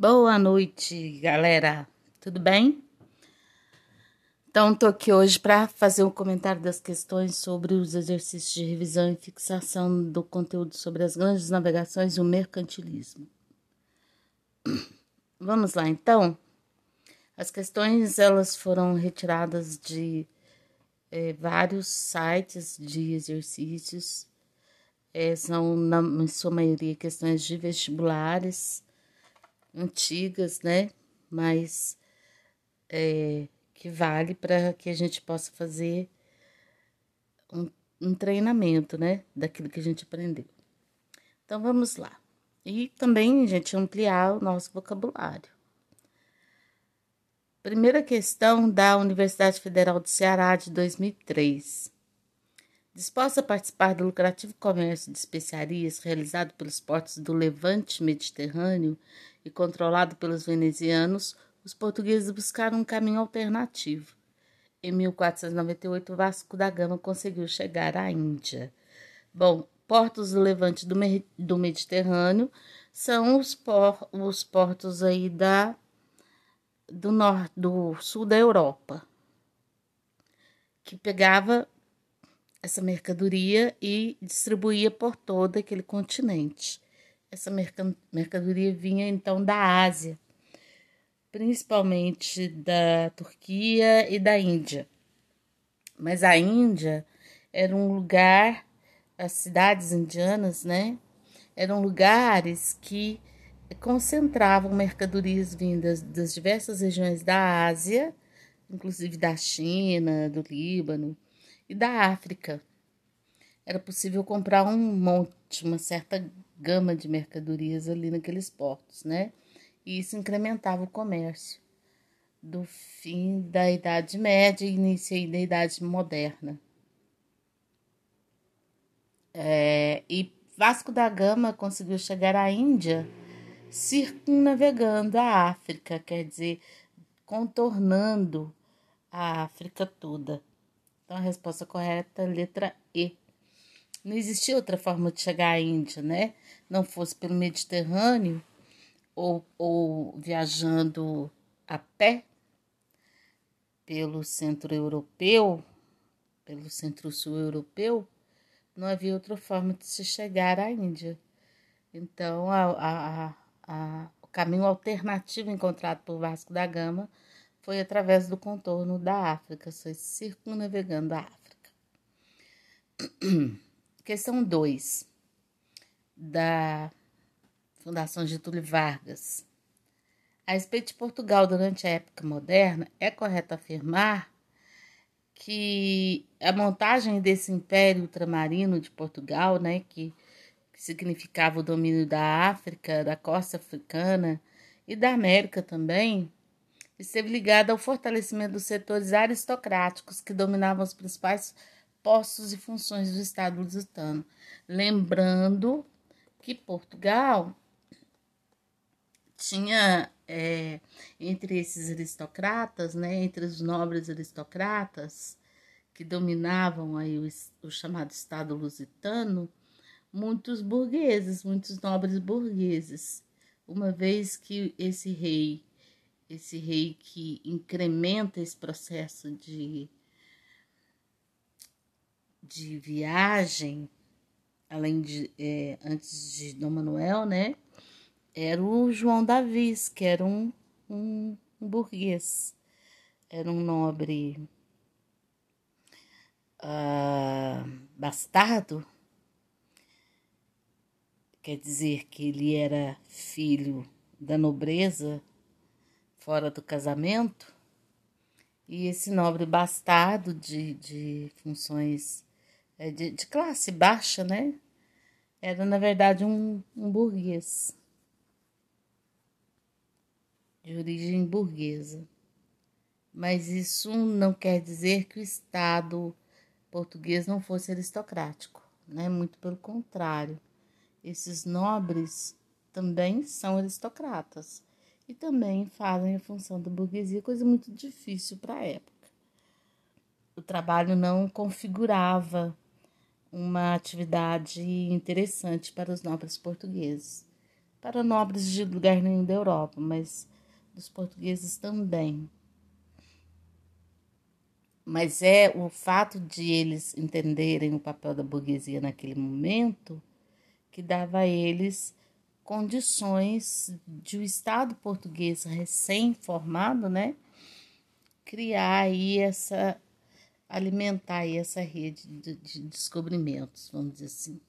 Boa noite, galera. Tudo bem? Então, tô aqui hoje para fazer um comentário das questões sobre os exercícios de revisão e fixação do conteúdo sobre as grandes navegações e o mercantilismo. Vamos lá, então. As questões elas foram retiradas de é, vários sites de exercícios. É, são, na sua maioria, questões de vestibulares antigas, né? Mas é, que vale para que a gente possa fazer um, um treinamento, né? Daquilo que a gente aprendeu. Então vamos lá. E também, gente, ampliar o nosso vocabulário. Primeira questão da Universidade Federal do Ceará de 2003. Disposta a participar do lucrativo comércio de especiarias realizado pelos portos do Levante Mediterrâneo e controlado pelos venezianos, os portugueses buscaram um caminho alternativo. Em 1498, Vasco da Gama conseguiu chegar à Índia. Bom, portos do Levante do, do Mediterrâneo são os, por, os portos aí da do norte, do sul da Europa, que pegava essa mercadoria e distribuía por todo aquele continente. Essa mercadoria vinha então da Ásia, principalmente da Turquia e da Índia. Mas a Índia era um lugar, as cidades indianas, né? Eram lugares que concentravam mercadorias vindas das diversas regiões da Ásia, inclusive da China, do Líbano e da África. Era possível comprar um monte, uma certa gama de mercadorias ali naqueles portos, né? E isso incrementava o comércio do fim da Idade Média e início da Idade Moderna. É, e Vasco da Gama conseguiu chegar à Índia circunnavegando a África, quer dizer, contornando a África toda. Então a resposta correta é letra E. Não existia outra forma de chegar à Índia, né? Não fosse pelo Mediterrâneo ou, ou viajando a pé pelo centro europeu, pelo centro-sul europeu, não havia outra forma de se chegar à Índia. Então, a, a, a, o caminho alternativo encontrado por Vasco da Gama foi através do contorno da África, foi circunnavegando a África. Questão 2 da Fundação Getúlio Vargas. A respeito de Portugal durante a época moderna, é correto afirmar que a montagem desse império ultramarino de Portugal, né, que significava o domínio da África, da costa africana e da América também, esteve ligada ao fortalecimento dos setores aristocráticos que dominavam os principais postos e funções do Estado lusitano. Lembrando que Portugal tinha é, entre esses aristocratas, né, entre os nobres aristocratas que dominavam aí o, o chamado Estado lusitano, muitos burgueses, muitos nobres burgueses, uma vez que esse rei, esse rei que incrementa esse processo de, de viagem, além de é, antes de Dom Manuel, né? Era o João Davis, que era um, um, um burguês, era um nobre uh, bastardo quer dizer que ele era filho da nobreza fora do casamento, e esse nobre bastardo de, de funções de, de classe baixa, né? Era, na verdade, um, um burguês de origem burguesa. Mas isso não quer dizer que o Estado português não fosse aristocrático, né? Muito pelo contrário. Esses nobres também são aristocratas e também fazem a função da burguesia, coisa muito difícil para a época. O trabalho não configurava uma atividade interessante para os nobres portugueses. para nobres de lugar nenhum da Europa, mas dos portugueses também. Mas é o fato de eles entenderem o papel da burguesia naquele momento que dava a eles condições de o Estado português recém-formado, né, criar aí essa alimentar aí essa rede de, de descobrimentos, vamos dizer assim.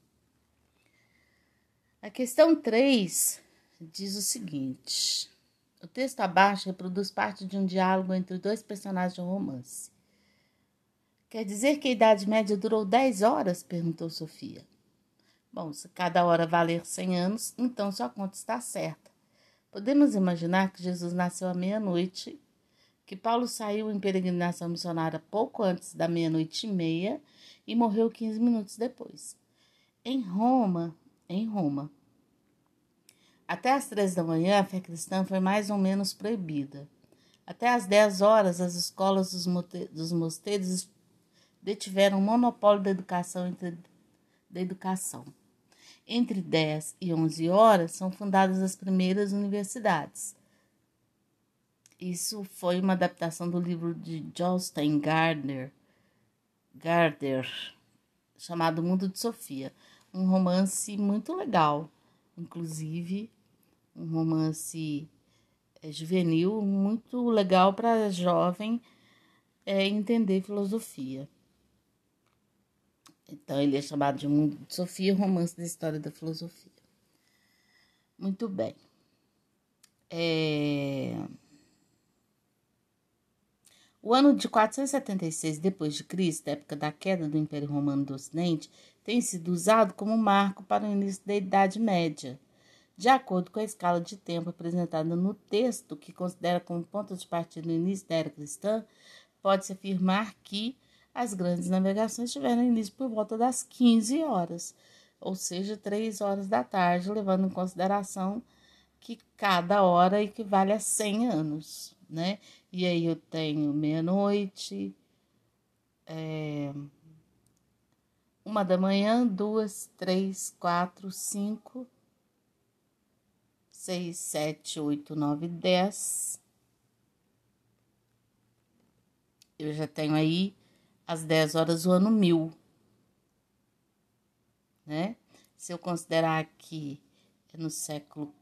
A questão 3 diz o seguinte: o texto abaixo reproduz parte de um diálogo entre dois personagens de um romance. Quer dizer que a Idade Média durou 10 horas? perguntou Sofia. Bom, se cada hora valer 100 anos, então sua conta está certa. Podemos imaginar que Jesus nasceu à meia-noite, que Paulo saiu em peregrinação missionária pouco antes da meia-noite e meia e morreu 15 minutos depois. Em Roma, em Roma, até às três da manhã, a fé cristã foi mais ou menos proibida. Até às dez horas, as escolas dos mosteiros detiveram o monopólio da educação entre, da educação. Entre 10 e 11 horas são fundadas as primeiras universidades. Isso foi uma adaptação do livro de Jostein Gardner, Gardner chamado Mundo de Sofia, um romance muito legal, inclusive um romance é, juvenil muito legal para jovem é, entender filosofia. Então, ele é chamado de Mundo de Sofia, romance da história da filosofia. Muito bem. É... O ano de 476 depois de Cristo, época da queda do Império Romano do Ocidente, tem sido usado como marco para o início da Idade Média de acordo com a escala de tempo apresentada no texto, que considera como ponto de partida o início da era cristã, pode-se afirmar que as grandes navegações tiveram início por volta das 15 horas, ou seja, 3 horas da tarde, levando em consideração que cada hora equivale a 100 anos, né? E aí eu tenho meia-noite, é, uma da manhã, duas, três, quatro, cinco, 6, 7, 8, 9, 10. Eu já tenho aí as 10 horas do ano mil, né? Se eu considerar que é no século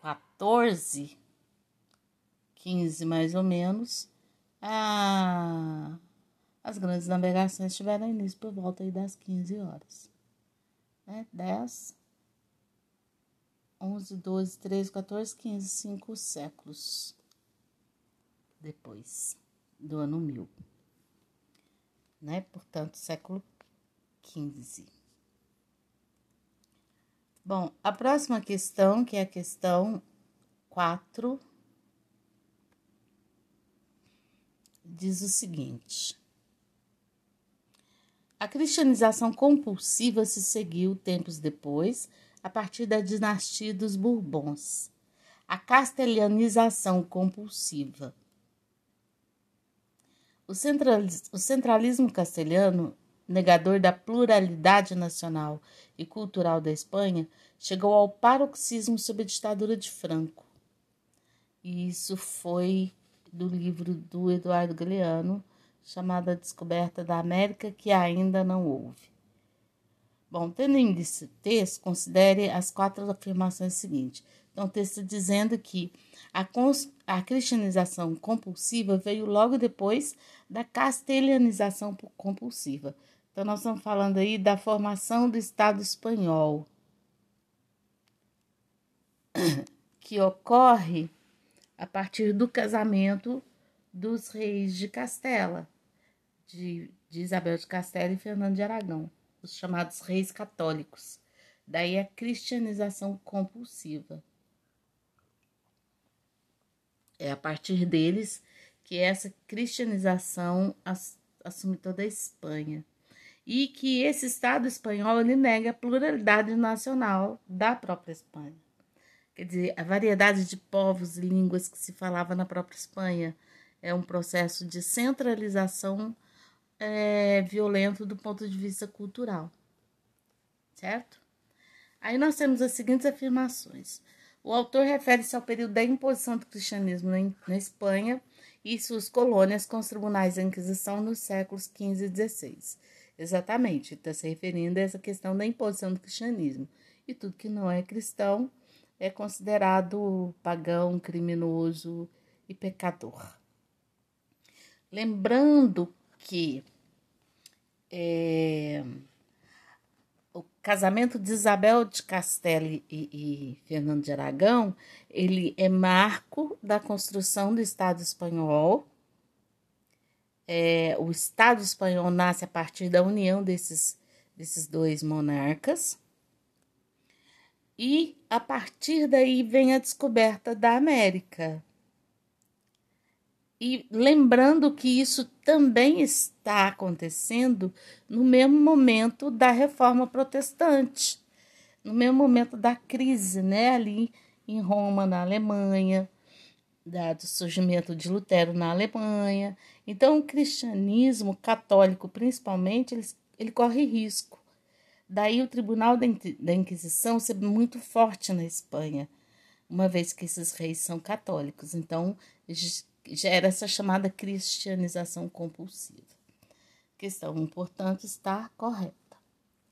14, 15 mais ou menos, a, as grandes navegações tiveram início por volta das 15 horas, né? 10, 11, 12, 13, 14, 15, cinco séculos depois do ano mil, né? Portanto, século 15. Bom, a próxima questão, que é a questão 4, diz o seguinte: A cristianização compulsiva se seguiu tempos depois a partir da dinastia dos Bourbons, a castelhanização compulsiva. O, o centralismo castelhano, negador da pluralidade nacional e cultural da Espanha, chegou ao paroxismo sob a ditadura de Franco. E isso foi do livro do Eduardo Galeano, chamado A Descoberta da América que ainda não houve. Bom, tendo em esse texto, considere as quatro afirmações seguintes. Então, o texto dizendo que a, a cristianização compulsiva veio logo depois da castelhanização compulsiva. Então, nós estamos falando aí da formação do Estado espanhol, que ocorre a partir do casamento dos reis de Castela, de, de Isabel de Castela e Fernando de Aragão os chamados reis católicos. Daí a cristianização compulsiva. É a partir deles que essa cristianização assume toda a Espanha. E que esse Estado espanhol ele nega a pluralidade nacional da própria Espanha. Quer dizer, a variedade de povos e línguas que se falava na própria Espanha é um processo de centralização é, violento do ponto de vista cultural, certo? Aí nós temos as seguintes afirmações. O autor refere-se ao período da imposição do cristianismo na Espanha e suas colônias com os tribunais da Inquisição nos séculos XV e XVI. Exatamente, está se referindo a essa questão da imposição do cristianismo. E tudo que não é cristão é considerado pagão, criminoso e pecador. Lembrando que é, o casamento de Isabel de Castelli e, e, Fernando de Aragão, ele é marco da construção do Estado espanhol. É, o Estado espanhol nasce a partir da união desses, desses dois monarcas. E a partir daí vem a descoberta da América. E lembrando que isso também está acontecendo no mesmo momento da reforma protestante, no mesmo momento da crise, né? Ali em Roma, na Alemanha, do surgimento de Lutero na Alemanha. Então, o cristianismo católico, principalmente, ele, ele corre risco. Daí o Tribunal da Inquisição ser muito forte na Espanha, uma vez que esses reis são católicos. Então, gera essa chamada cristianização compulsiva. Questão, portanto, está correta.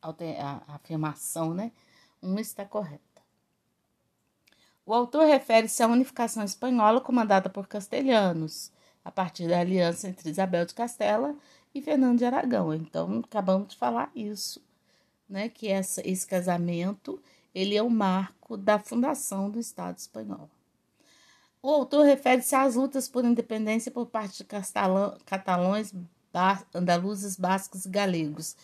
A afirmação, né? Um está correta. O autor refere-se à unificação espanhola comandada por castelhanos, a partir da aliança entre Isabel de Castela e Fernando de Aragão. Então, acabamos de falar isso, né? Que essa, esse casamento ele é o marco da fundação do Estado espanhol. O autor refere-se às lutas por independência por parte de catalães, andaluzes, bascos e galegos.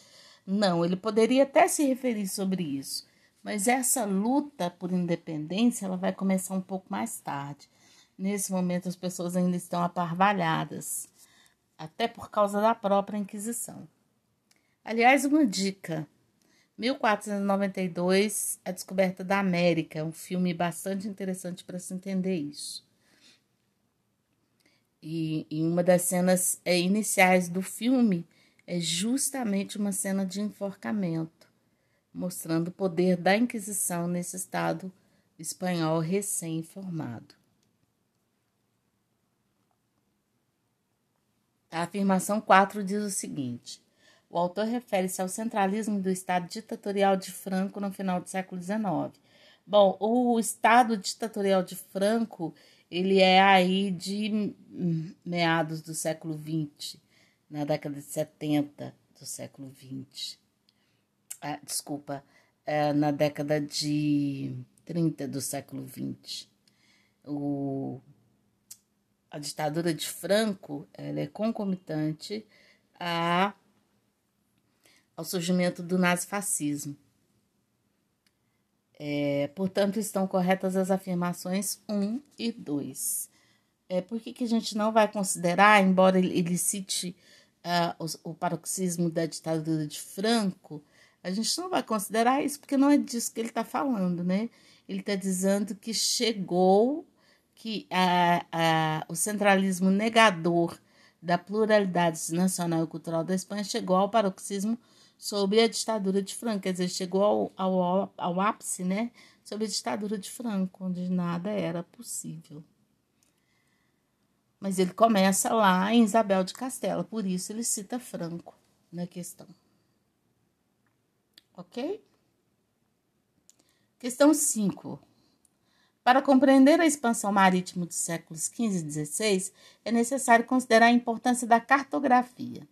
Não, ele poderia até se referir sobre isso, mas essa luta por independência ela vai começar um pouco mais tarde. Nesse momento as pessoas ainda estão aparvalhadas, até por causa da própria Inquisição. Aliás, uma dica: 1492, A Descoberta da América, um filme bastante interessante para se entender isso. E, e uma das cenas é, iniciais do filme é justamente uma cena de enforcamento, mostrando o poder da Inquisição nesse Estado espanhol recém-formado. A afirmação 4 diz o seguinte: o autor refere-se ao centralismo do Estado ditatorial de Franco no final do século XIX. Bom, o Estado ditatorial de Franco ele é aí de meados do século XX, na década de 70 do século XX. Ah, desculpa, é na década de 30 do século XX. O, a ditadura de Franco ela é concomitante a, ao surgimento do nazifascismo. É, portanto, estão corretas as afirmações 1 e 2. É, por que, que a gente não vai considerar, embora ele, cite uh, o, o paroxismo da ditadura de Franco, a gente não vai considerar isso porque não é disso que ele está falando, né? Ele está dizendo que chegou, que o centralismo negador da pluralidade nacional e cultural da Espanha chegou ao paroxismo sobre a ditadura de Franco, quer dizer, chegou ao, ao, ao ápice, né, sobre a ditadura de Franco, onde nada era possível. Mas ele começa lá em Isabel de Castela, por isso ele cita Franco na questão. Ok? Questão 5. Para compreender a expansão marítima dos séculos XV e XVI, é necessário considerar a importância da cartografia.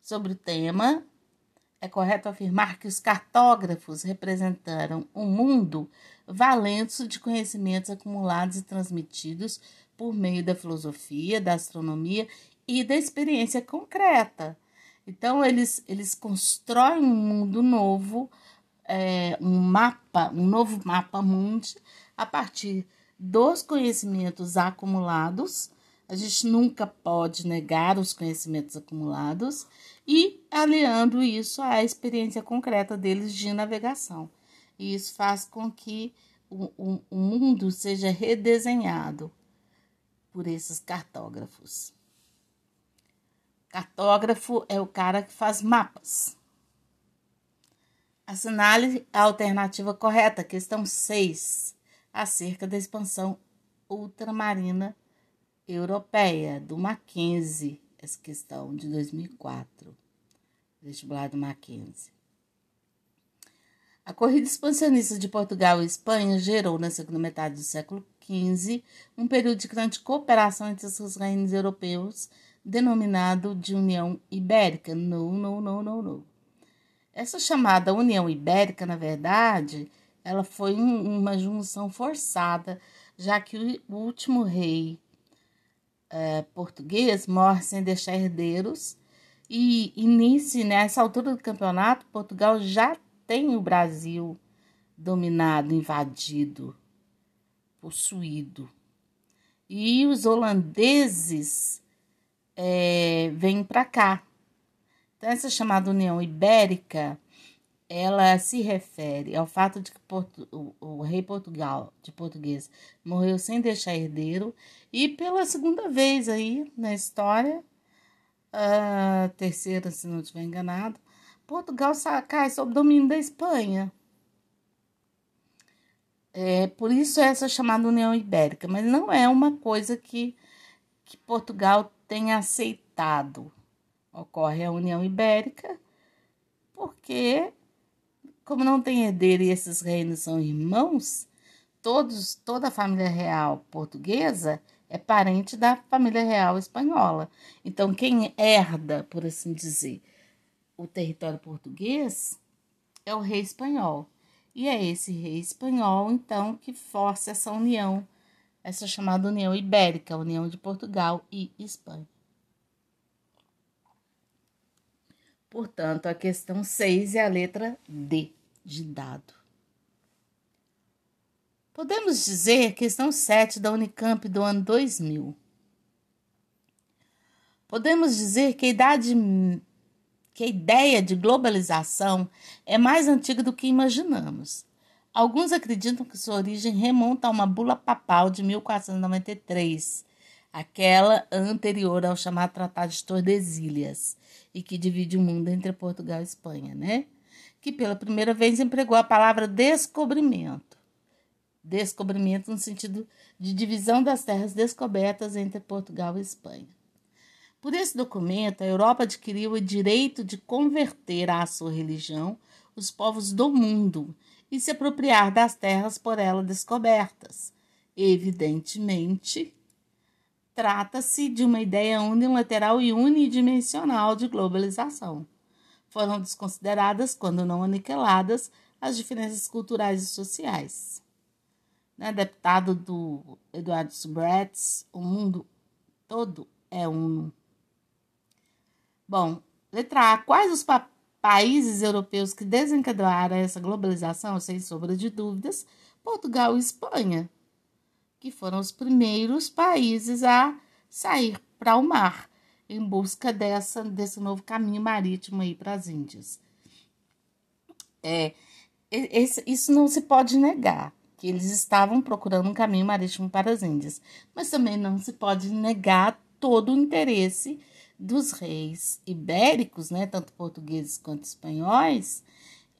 Sobre o tema, é correto afirmar que os cartógrafos representaram um mundo valendo de conhecimentos acumulados e transmitidos por meio da filosofia, da astronomia e da experiência concreta. Então, eles, eles constroem um mundo novo, é, um mapa, um novo mapa mundi, a partir dos conhecimentos acumulados a gente nunca pode negar os conhecimentos acumulados e aliando isso à experiência concreta deles de navegação. E isso faz com que o, o, o mundo seja redesenhado por esses cartógrafos. Cartógrafo é o cara que faz mapas. Assinale a alternativa correta, questão 6, acerca da expansão ultramarina europeia, do Mackenzie, essa questão de 2004, vestibular do Mackenzie. A corrida expansionista de Portugal e Espanha gerou, na segunda metade do século XV, um período de grande cooperação entre os reinos europeus, denominado de União Ibérica. Não, não, não, não, não. Essa chamada União Ibérica, na verdade, ela foi um, uma junção forçada, já que o último rei é, português morre sem deixar herdeiros, e, e nesse, nessa altura do campeonato, Portugal já tem o Brasil dominado, invadido, possuído. E os holandeses é, vêm para cá. Então, essa chamada União Ibérica, ela se refere ao fato de que Porto, o, o, rei Portugal, de português, morreu sem deixar herdeiro e pela segunda vez aí na história, a terceira, se não estiver enganado, Portugal cai sob domínio da Espanha. É, por isso essa chamada União Ibérica, mas não é uma coisa que, que Portugal tenha aceitado. Ocorre a União Ibérica, porque, como não tem herdeiro e esses reinos são irmãos, todos, toda a família real portuguesa é parente da família real espanhola. Então, quem herda, por assim dizer, o território português é o rei espanhol. E é esse rei espanhol, então, que força essa união, essa chamada União Ibérica, União de Portugal e Espanha. Portanto, a questão 6 é a letra D de dado. Podemos dizer questão 7 da Unicamp do ano 2000. Podemos dizer que a idade que a ideia de globalização é mais antiga do que imaginamos. Alguns acreditam que sua origem remonta a uma bula papal de 1493, aquela anterior ao chamado Tratado de Tordesilhas, e que divide o mundo entre Portugal e Espanha, né? Que pela primeira vez empregou a palavra descobrimento. Descobrimento no sentido de divisão das terras descobertas entre Portugal e Espanha. Por esse documento, a Europa adquiriu o direito de converter à sua religião os povos do mundo e se apropriar das terras por ela descobertas. Evidentemente, trata-se de uma ideia unilateral e unidimensional de globalização. Foram desconsideradas, quando não aniquiladas, as diferenças culturais e sociais. Né, deputado do Eduardo Subretz, o mundo todo é um Bom, letra A. Quais os pa países europeus que desencadearam essa globalização? Sem sombra de dúvidas, Portugal e Espanha, que foram os primeiros países a sair para o mar em busca dessa, desse novo caminho marítimo aí para as Índias. É, esse, isso não se pode negar, que eles estavam procurando um caminho marítimo para as Índias, mas também não se pode negar todo o interesse dos reis ibéricos, né, tanto portugueses quanto espanhóis,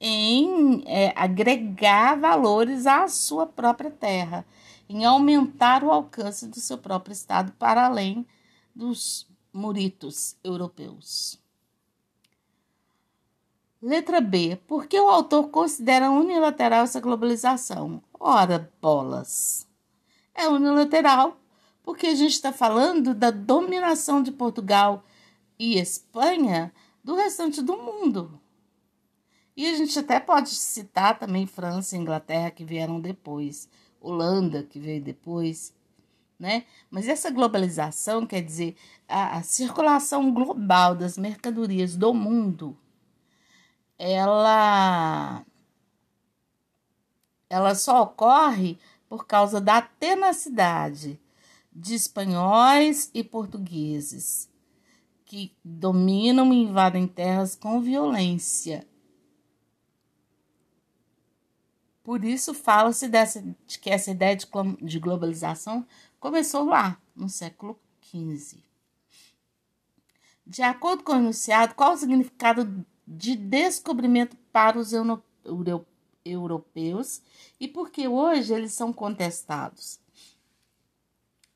em é, agregar valores à sua própria terra, em aumentar o alcance do seu próprio estado para além dos muritos europeus. Letra B. Por que o autor considera unilateral essa globalização? Ora, bolas. É unilateral porque a gente está falando da dominação de Portugal e Espanha do restante do mundo. E a gente até pode citar também França e Inglaterra que vieram depois, Holanda que veio depois, né? Mas essa globalização quer dizer a, a circulação global das mercadorias do mundo, ela ela só ocorre por causa da tenacidade de espanhóis e portugueses que dominam e invadem terras com violência. Por isso fala-se de que essa ideia de, de globalização começou lá, no século XV. De acordo com o enunciado, qual o significado de descobrimento para os europeus e porque hoje eles são contestados.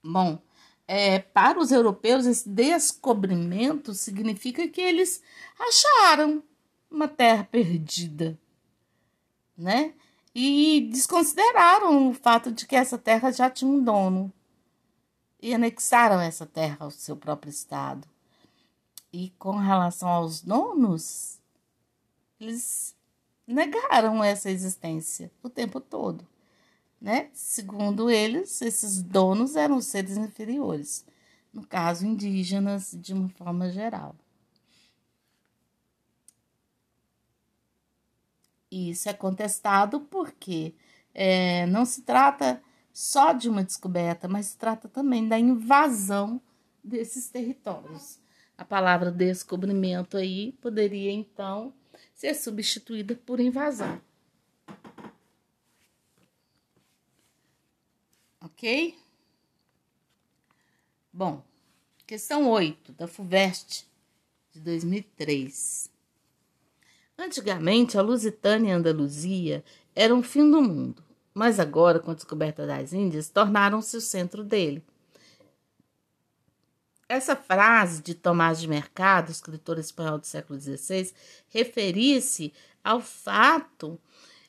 Bom, é, para os europeus, esse descobrimento significa que eles acharam uma terra perdida, né? E desconsideraram o fato de que essa terra já tinha um dono e anexaram essa terra ao seu próprio estado. E com relação aos donos, eles negaram essa existência o tempo todo né? Segundo eles, esses donos eram seres inferiores, no caso, indígenas de uma forma geral. E isso é contestado porque é, não se trata só de uma descoberta, mas se trata também da invasão desses territórios. A palavra descobrimento aí poderia então ser substituída por invasão. ok? Bom, questão 8 da FUVEST de 2003. Antigamente, a Lusitânia e a Andaluzia eram o fim do mundo, mas agora, com a descoberta das Índias, tornaram-se o centro dele. Essa frase de Tomás de Mercado, escritor espanhol do século XVI, referia-se ao fato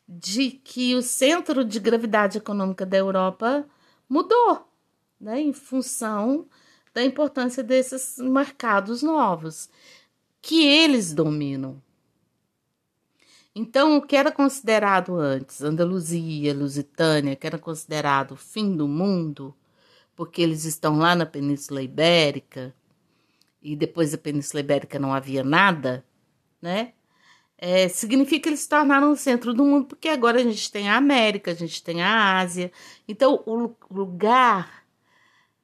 de que o centro de gravidade econômica da Europa mudou, né, em função da importância desses mercados novos que eles dominam. Então, o que era considerado antes, Andaluzia, Lusitânia, que era considerado o fim do mundo, porque eles estão lá na Península Ibérica, e depois da Península Ibérica não havia nada, né? é, significa que eles se tornaram o centro do mundo, porque agora a gente tem a América, a gente tem a Ásia. Então, o lugar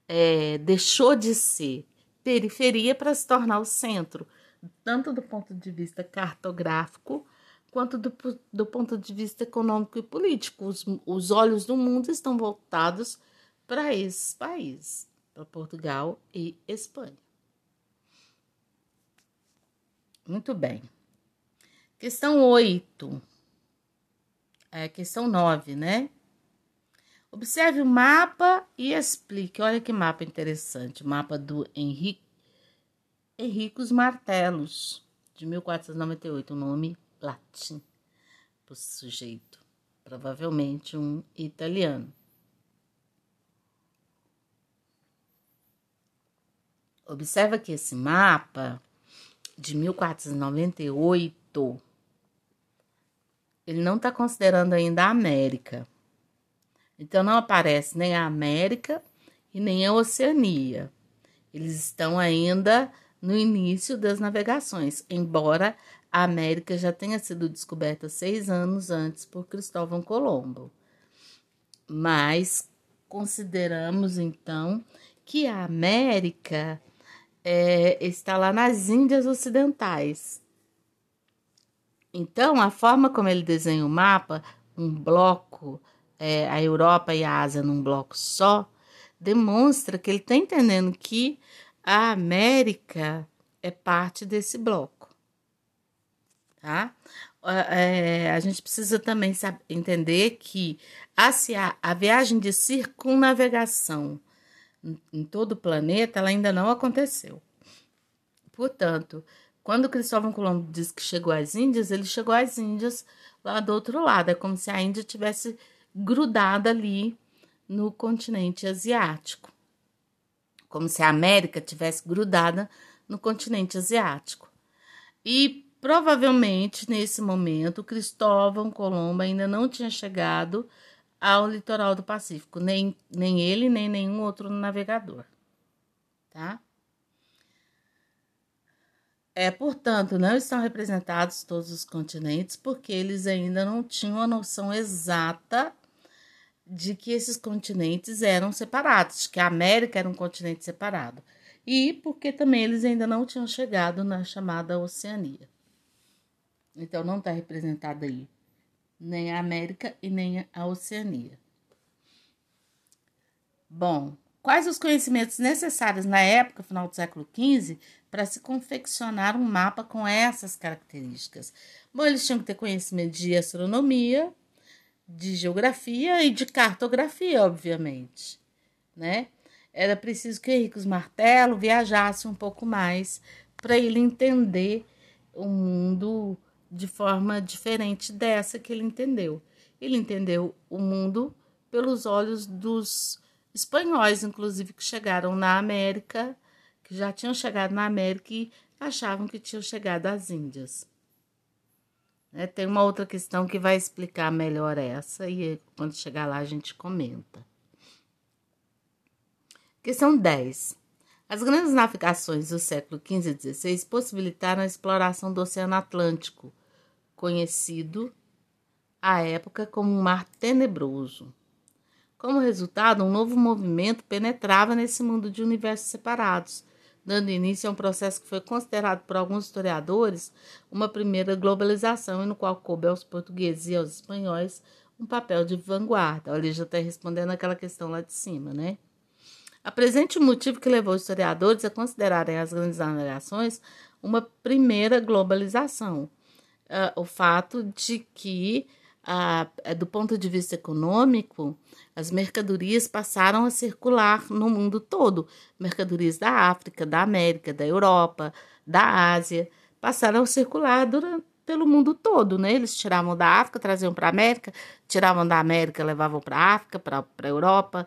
é, deixou de ser periferia para se tornar o centro, tanto do ponto de vista cartográfico quanto do, do ponto de vista econômico e político. Os, os olhos do mundo estão voltados para esses países, para Portugal e Espanha. Muito bem. Questão 8. É, questão 9, né? Observe o mapa e explique. Olha que mapa interessante. O mapa do Henrique Henricos Martelos, de 1498. O nome latim para o sujeito. Provavelmente um italiano. Observa que esse mapa de 1498 ele não está considerando ainda a América. Então não aparece nem a América e nem a Oceania. Eles estão ainda no início das navegações, embora a América já tenha sido descoberta seis anos antes por Cristóvão Colombo. Mas consideramos então que a América é, está lá nas Índias Ocidentais. Então, a forma como ele desenha o mapa, um bloco, é, a Europa e a Ásia num bloco só, demonstra que ele está entendendo que a América é parte desse bloco. Tá? É, a gente precisa também saber, entender que a, a viagem de circunnavegação em todo o planeta ela ainda não aconteceu. Portanto, quando Cristóvão Colombo diz que chegou às Índias, ele chegou às Índias lá do outro lado. É como se a Índia tivesse grudada ali no continente asiático. Como se a América tivesse grudada no continente asiático. E provavelmente nesse momento Cristóvão Colombo ainda não tinha chegado ao litoral do Pacífico, nem, nem ele, nem nenhum outro navegador. Tá? É, portanto, não estão representados todos os continentes porque eles ainda não tinham a noção exata de que esses continentes eram separados, que a América era um continente separado. E porque também eles ainda não tinham chegado na chamada Oceania. Então não está representada aí nem a América e nem a Oceania. Bom, quais os conhecimentos necessários na época, final do século XV, para se confeccionar um mapa com essas características. Bom, eles tinham que ter conhecimento de astronomia, de geografia e de cartografia, obviamente, né? Era preciso que Henrique Martelo viajasse um pouco mais para ele entender o mundo de forma diferente dessa que ele entendeu. Ele entendeu o mundo pelos olhos dos espanhóis, inclusive, que chegaram na América, que já tinham chegado na América e achavam que tinham chegado às Índias. É, tem uma outra questão que vai explicar melhor essa, e quando chegar lá a gente comenta. Questão 10. As grandes navegações do século XV e XVI possibilitaram a exploração do Oceano Atlântico, conhecido à época como um Mar Tenebroso. Como resultado, um novo movimento penetrava nesse mundo de universos separados, dando início a um processo que foi considerado por alguns historiadores uma primeira globalização, e no qual coube aos portugueses e aos espanhóis um papel de vanguarda. Olha, já está respondendo aquela questão lá de cima, né? Apresente o motivo que levou os historiadores a considerarem as grandes navegações uma primeira globalização. Uh, o fato de que, uh, do ponto de vista econômico, as mercadorias passaram a circular no mundo todo. Mercadorias da África, da América, da Europa, da Ásia, passaram a circular durante, pelo mundo todo, né? Eles tiravam da África, traziam para a América, tiravam da América, levavam para a África, para a Europa,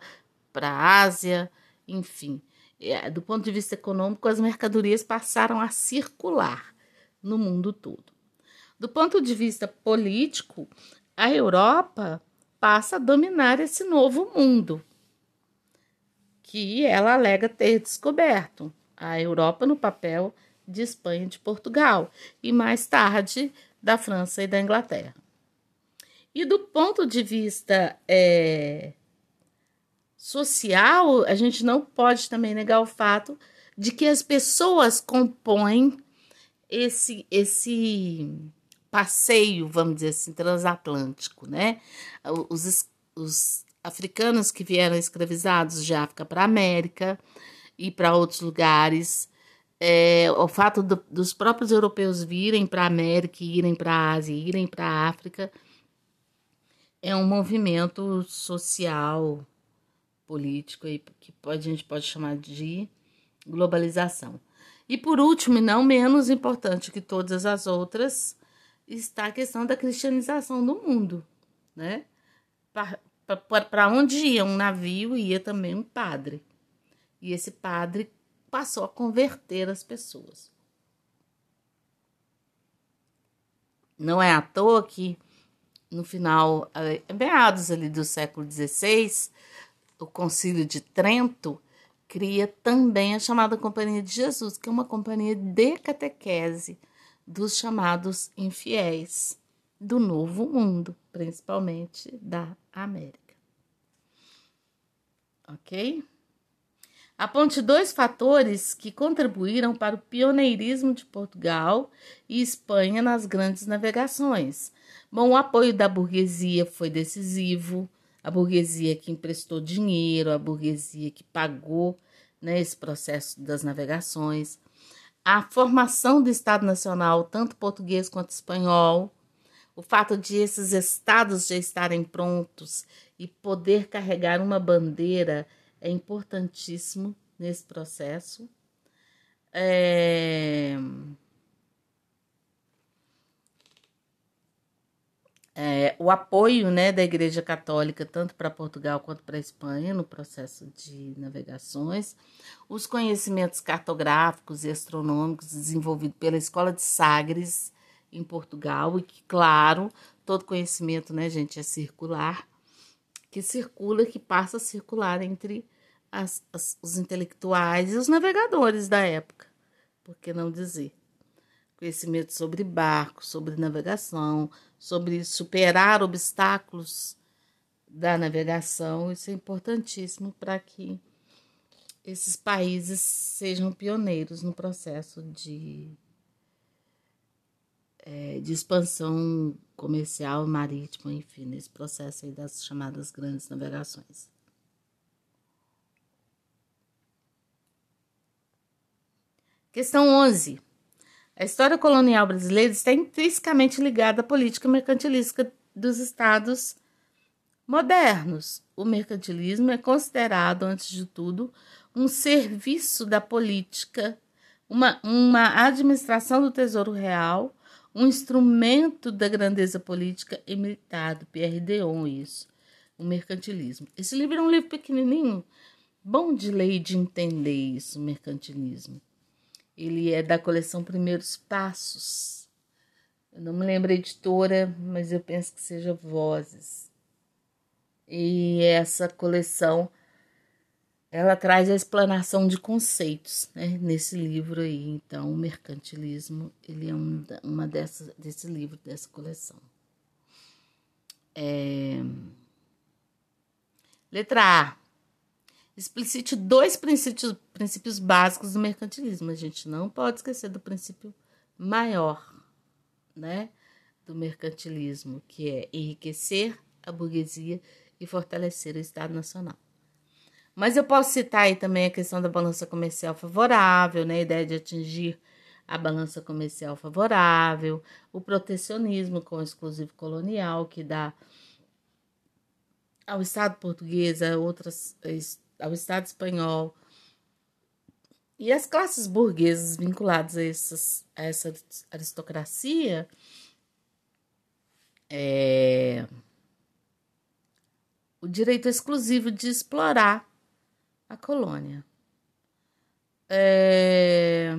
para a Ásia, enfim. É, do ponto de vista econômico, as mercadorias passaram a circular no mundo todo. Do ponto de vista político, a Europa passa a dominar esse novo mundo que ela alega ter descoberto. A Europa no papel de Espanha e de Portugal, e mais tarde da França e da Inglaterra. E do ponto de vista é, social, a gente não pode também negar o fato de que as pessoas compõem esse, esse passeio, vamos dizer assim, transatlântico, né? Os, os africanos que vieram escravizados de África para a América e para outros lugares, é, o fato do, dos próprios europeus virem para a América, irem para a Ásia, irem para a África, é um movimento social, político aí, que pode, a gente pode chamar de globalização. E por último, e não menos importante que todas as outras, está a questão da cristianização do mundo, né? Para onde ia um navio, ia também um padre. E esse padre passou a converter as pessoas. Não é à toa que no final, eh, meados ali do século XVI, o Concílio de Trento cria também a chamada Companhia de Jesus, que é uma companhia de catequese dos chamados infiéis do Novo Mundo, principalmente da América. Ok? Aponte dois fatores que contribuíram para o pioneirismo de Portugal e Espanha nas grandes navegações. Bom, o apoio da burguesia foi decisivo, a burguesia que emprestou dinheiro, a burguesia que pagou né, esse processo das navegações, a formação do Estado Nacional, tanto português quanto espanhol, o fato de esses estados já estarem prontos e poder carregar uma bandeira é importantíssimo nesse processo. É... É, o apoio né, da Igreja Católica, tanto para Portugal quanto para a Espanha, no processo de navegações, os conhecimentos cartográficos e astronômicos desenvolvidos pela Escola de Sagres, em Portugal, e que, claro, todo conhecimento, né, gente, é circular, que circula, que passa a circular entre as, as, os intelectuais e os navegadores da época, por que não dizer? Conhecimento sobre barcos, sobre navegação, sobre superar obstáculos da navegação. Isso é importantíssimo para que esses países sejam pioneiros no processo de, é, de expansão comercial marítima, enfim, nesse processo aí das chamadas grandes navegações. Questão 11. A história colonial brasileira está intrinsecamente ligada à política mercantilística dos estados modernos. O mercantilismo é considerado, antes de tudo, um serviço da política, uma, uma administração do tesouro real, um instrumento da grandeza política e militar, do Pierre Deon, isso, o mercantilismo. Esse livro é um livro pequenininho, bom de ler e de entender isso, mercantilismo. Ele é da coleção Primeiros Passos. Eu não me lembro a editora, mas eu penso que seja Vozes. E essa coleção ela traz a explanação de conceitos né, nesse livro aí. Então, o mercantilismo ele é um, uma dessas, desse livro, dessa coleção. É... Letra A explicite dois princípios, princípios básicos do mercantilismo. A gente não pode esquecer do princípio maior, né, do mercantilismo, que é enriquecer a burguesia e fortalecer o Estado Nacional. Mas eu posso citar aí também a questão da balança comercial favorável, né, a ideia de atingir a balança comercial favorável, o protecionismo com o exclusivo colonial, que dá ao Estado português, a outras ao Estado espanhol e as classes burguesas vinculadas a, essas, a essa aristocracia é, o direito exclusivo de explorar a colônia. É,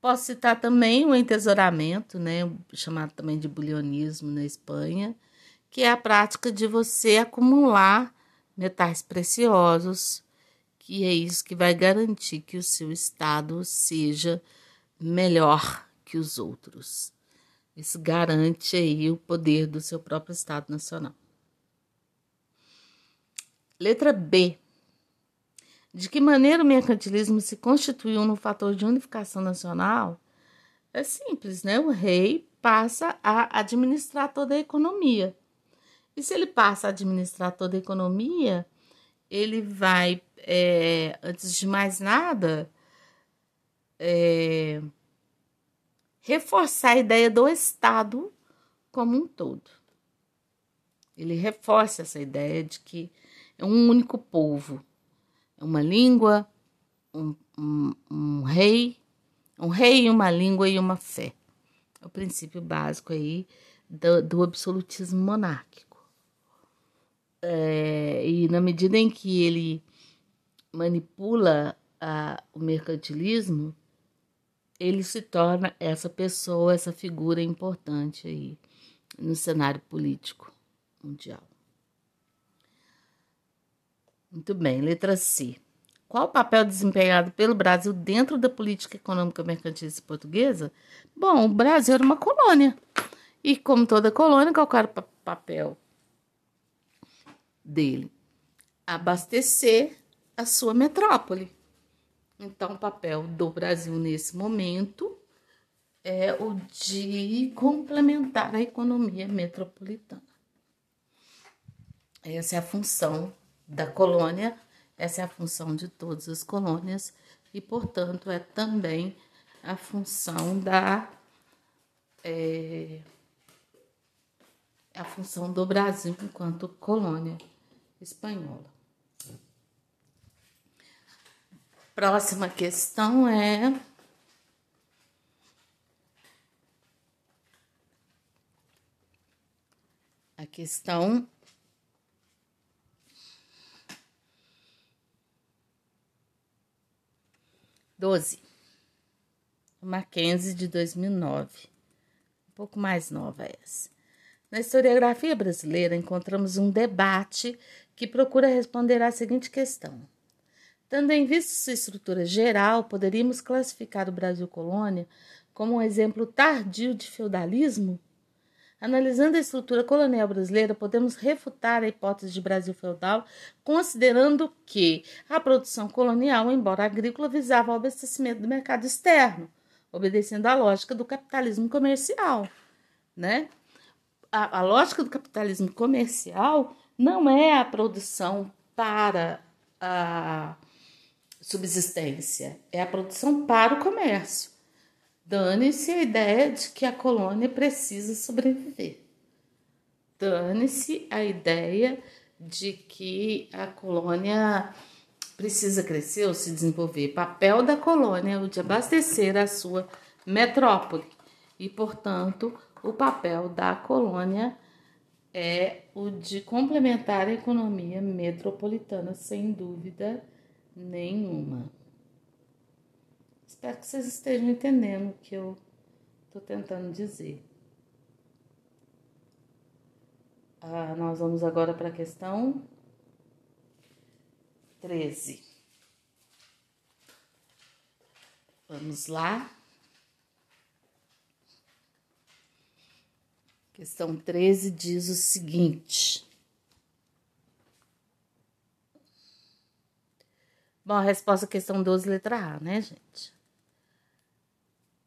posso citar também o entesouramento, né, chamado também de bulionismo na Espanha, que é a prática de você acumular metais preciosos, que é isso que vai garantir que o seu estado seja melhor que os outros. Isso garante aí o poder do seu próprio Estado Nacional. Letra B. De que maneira o mercantilismo se constituiu no fator de unificação nacional? É simples, né? O rei passa a administrar toda a economia. E se ele passa a administrar toda a economia, ele vai, é, antes de mais nada, é, reforçar a ideia do Estado como um todo. Ele reforça essa ideia de que é um único povo, é uma língua, um, um, um rei, um rei, uma língua e uma fé. É o princípio básico aí do, do absolutismo monárquico. É, e na medida em que ele manipula a, o mercantilismo, ele se torna essa pessoa, essa figura importante aí no cenário político mundial. Muito bem, letra C. Qual o papel desempenhado pelo Brasil dentro da política econômica mercantilista portuguesa? Bom, o Brasil era uma colônia. E como toda colônia, qual era o papel dele? Abastecer a sua metrópole. Então, o papel do Brasil nesse momento é o de complementar a economia metropolitana. Essa é a função da colônia, essa é a função de todas as colônias e, portanto, é também a função da é, a função do Brasil enquanto colônia espanhola. Próxima questão é a questão doze, Mackenzie de 2009, um pouco mais nova essa. Na historiografia brasileira encontramos um debate que procura responder à seguinte questão: Tendo em vista sua estrutura geral, poderíamos classificar o Brasil colônia como um exemplo tardio de feudalismo? Analisando a estrutura colonial brasileira, podemos refutar a hipótese de Brasil feudal, considerando que a produção colonial, embora agrícola, visava o abastecimento do mercado externo, obedecendo à lógica do capitalismo comercial, né? A, a lógica do capitalismo comercial não é a produção para a subsistência, é a produção para o comércio. Dane-se a ideia de que a colônia precisa sobreviver. Dane-se a ideia de que a colônia precisa crescer ou se desenvolver. Papel da colônia é o de abastecer a sua metrópole e, portanto, o papel da colônia é o de complementar a economia metropolitana, sem dúvida nenhuma. Espero que vocês estejam entendendo o que eu estou tentando dizer. Ah, nós vamos agora para a questão 13. Vamos lá. Questão 13 diz o seguinte. Bom, a resposta à questão 12, letra A, né, gente?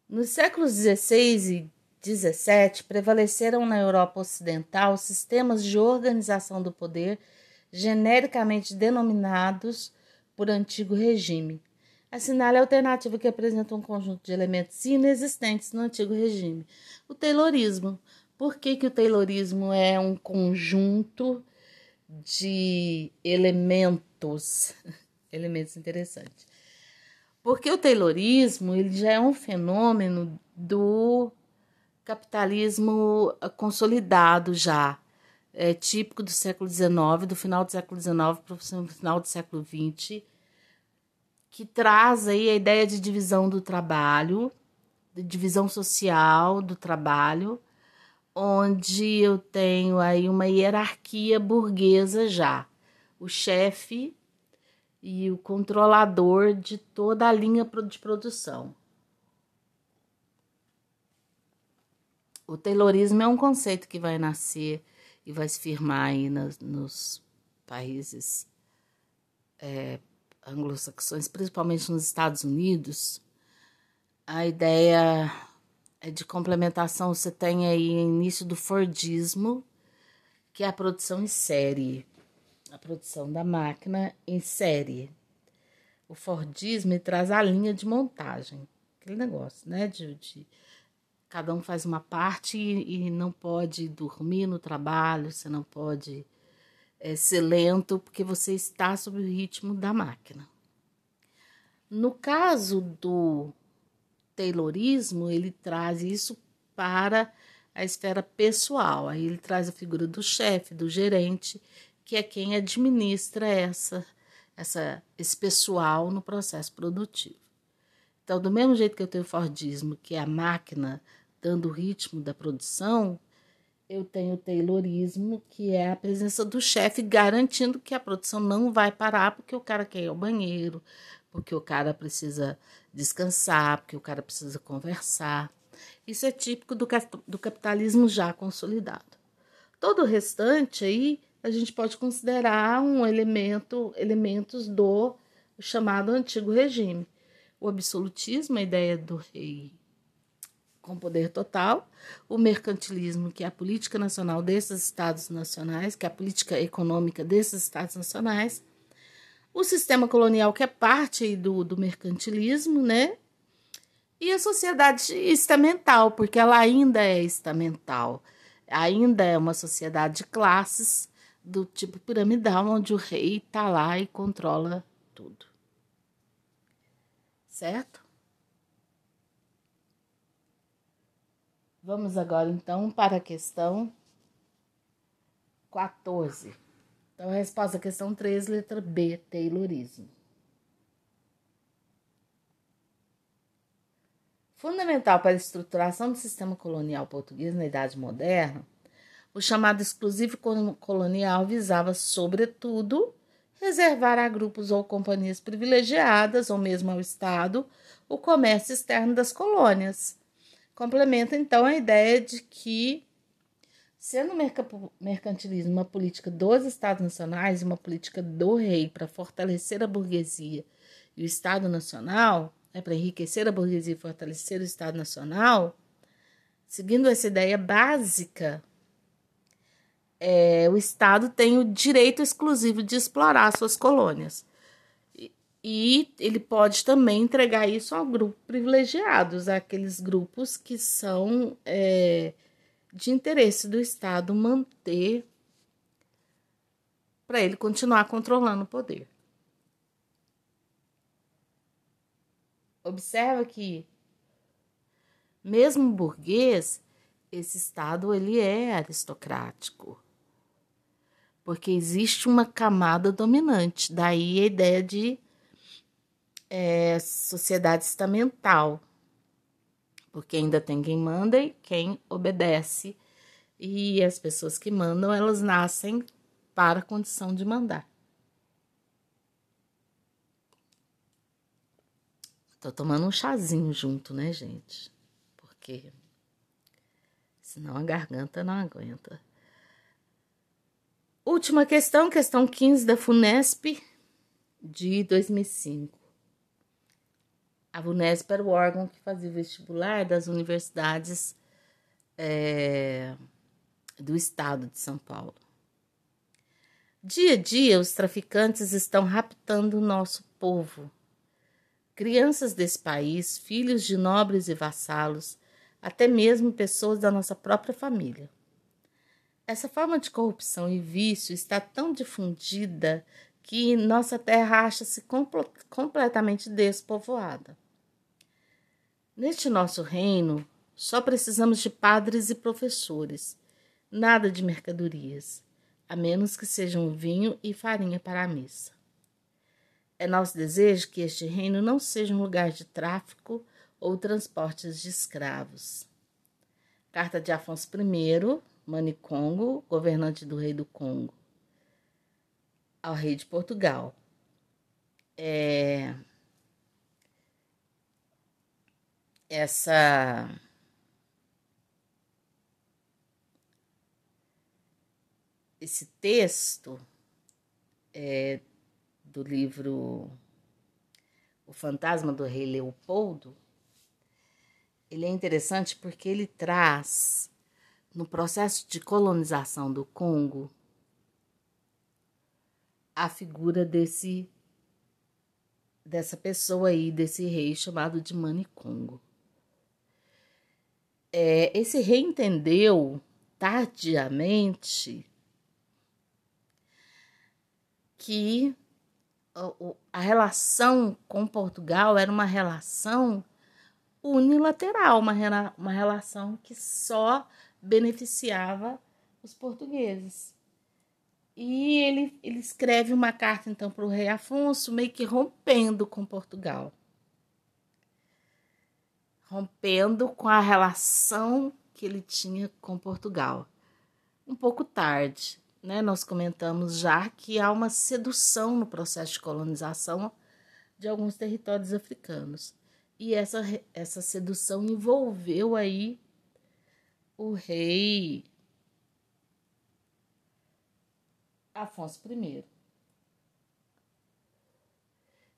Nos séculos XVI e XVII, prevaleceram na Europa Ocidental sistemas de organização do poder genericamente denominados por antigo regime. Assinale a alternativa que apresenta um conjunto de elementos inexistentes no antigo regime. O Taylorismo, por que, que o Taylorismo é um conjunto de elementos? elementos interessantes. Porque o Taylorismo ele já é um fenômeno do capitalismo consolidado já. É típico do século XIX, do final do século XIX para o final do século XX, que traz aí a ideia de divisão do trabalho, de divisão social do trabalho, onde eu tenho aí uma hierarquia burguesa já. O chefe e o controlador de toda a linha de produção. O Taylorismo é um conceito que vai nascer e vai se firmar aí nos, nos países é, anglo-saxões, principalmente nos Estados Unidos. A ideia de complementação, você tem aí início do Fordismo, que é a produção em série, a produção da máquina em série. O Fordismo traz a linha de montagem, aquele negócio, né? De, de cada um faz uma parte e, e, não pode dormir no trabalho, você não pode é, ser lento, porque você está sob o ritmo da máquina. No caso do Taylorismo, ele traz isso para a esfera pessoal. Aí ele traz a figura do chefe, do gerente, que é quem administra essa, essa, esse pessoal no processo produtivo. Então, do mesmo jeito que eu tenho o Fordismo, que é a máquina dando o ritmo da produção, eu tenho o Taylorismo, que é a presença do chefe garantindo que a produção não vai parar porque o cara quer ir ao banheiro, porque o cara precisa descansar, porque o cara precisa conversar. Isso é típico do, do capitalismo já consolidado. Todo o restante aí a gente pode considerar um elemento, elementos do chamado antigo regime. O absolutismo, a ideia do rei com poder total, o mercantilismo, que é a política nacional desses estados nacionais, que é a política econômica desses estados nacionais, o sistema colonial, que é parte do, do mercantilismo, né? E a sociedade estamental, porque ela ainda é estamental, ainda é uma sociedade de classes do tipo piramidal, onde o rei está lá e controla tudo. Certo? Vamos agora então para a questão 14. Então, a resposta à questão 13, letra B, Taylorismo. Fundamental para a estruturação do sistema colonial português na Idade Moderna, o chamado exclusivo colonial visava, sobretudo, reservar a grupos ou companhias privilegiadas, ou mesmo ao Estado, o comércio externo das colônias. Complementa, então, a ideia de que Sendo o mercantilismo uma política dos Estados nacionais e uma política do rei para fortalecer a burguesia e o Estado nacional, né, para enriquecer a burguesia e fortalecer o Estado nacional, seguindo essa ideia básica, é, o Estado tem o direito exclusivo de explorar suas colônias. E ele pode também entregar isso ao grupo privilegiados, aqueles grupos que são é, de interesse do Estado manter para ele continuar controlando o poder. Observa que mesmo burguês, esse estado ele é aristocrático. Porque existe uma camada dominante, daí a ideia de é, sociedade estamental. Porque ainda tem quem manda e quem obedece. E as pessoas que mandam, elas nascem para a condição de mandar. Tô tomando um chazinho junto, né, gente? Porque senão a garganta não aguenta. Última questão, questão 15 da FUNESP de 2005. A FUNESP era o órgão que fazia o vestibular das universidades é, do estado de São Paulo. Dia a dia, os traficantes estão raptando o nosso povo. Crianças desse país, filhos de nobres e vassalos, até mesmo pessoas da nossa própria família. Essa forma de corrupção e vício está tão difundida que nossa terra acha-se completamente despovoada. Neste nosso reino, só precisamos de padres e professores, nada de mercadorias a menos que sejam vinho e farinha para a missa. É nosso desejo que este reino não seja um lugar de tráfico ou transportes de escravos. Carta de Afonso I, Manicongo, governante do rei do Congo, ao rei de Portugal. É... Essa esse texto é, do livro O Fantasma do Rei Leopoldo, ele é interessante porque ele traz no processo de colonização do Congo a figura desse dessa pessoa aí, desse rei chamado de Manicongo. É, esse rei entendeu tardiamente que a relação com Portugal era uma relação unilateral, uma, uma relação que só beneficiava os portugueses. E ele, ele escreve uma carta então para o rei Afonso, meio que rompendo com Portugal. Rompendo com a relação que ele tinha com Portugal. Um pouco tarde, né, nós comentamos já que há uma sedução no processo de colonização de alguns territórios africanos. E essa, essa sedução envolveu aí o rei Afonso I,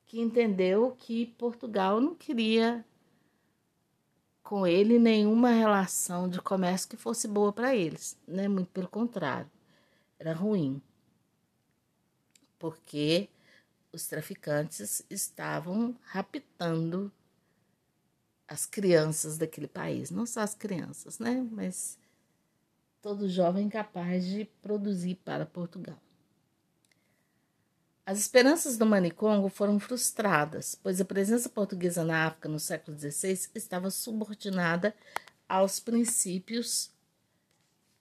que entendeu que Portugal não queria com ele nenhuma relação de comércio que fosse boa para eles, né? Muito pelo contrário era ruim, porque os traficantes estavam raptando as crianças daquele país, não só as crianças, né? Mas todo jovem capaz de produzir para Portugal. As esperanças do Manicongo foram frustradas, pois a presença portuguesa na África no século XVI estava subordinada aos princípios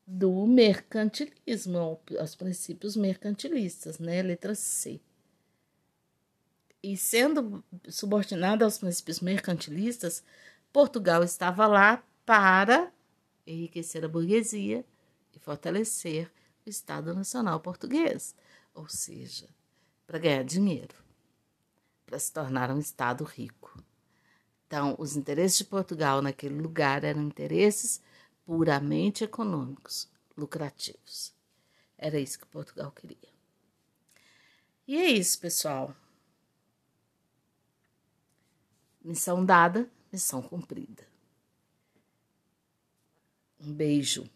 do mercantilismo, aos princípios mercantilistas, né? Letra C. E sendo subordinada aos princípios mercantilistas, Portugal estava lá para enriquecer a burguesia e fortalecer o Estado Nacional Português, ou seja, para ganhar dinheiro, para se tornar um Estado rico. Então, os interesses de Portugal naquele lugar eram interesses puramente econômicos, lucrativos. Era isso que Portugal queria. E é isso, pessoal. Missão dada, missão cumprida. Um beijo.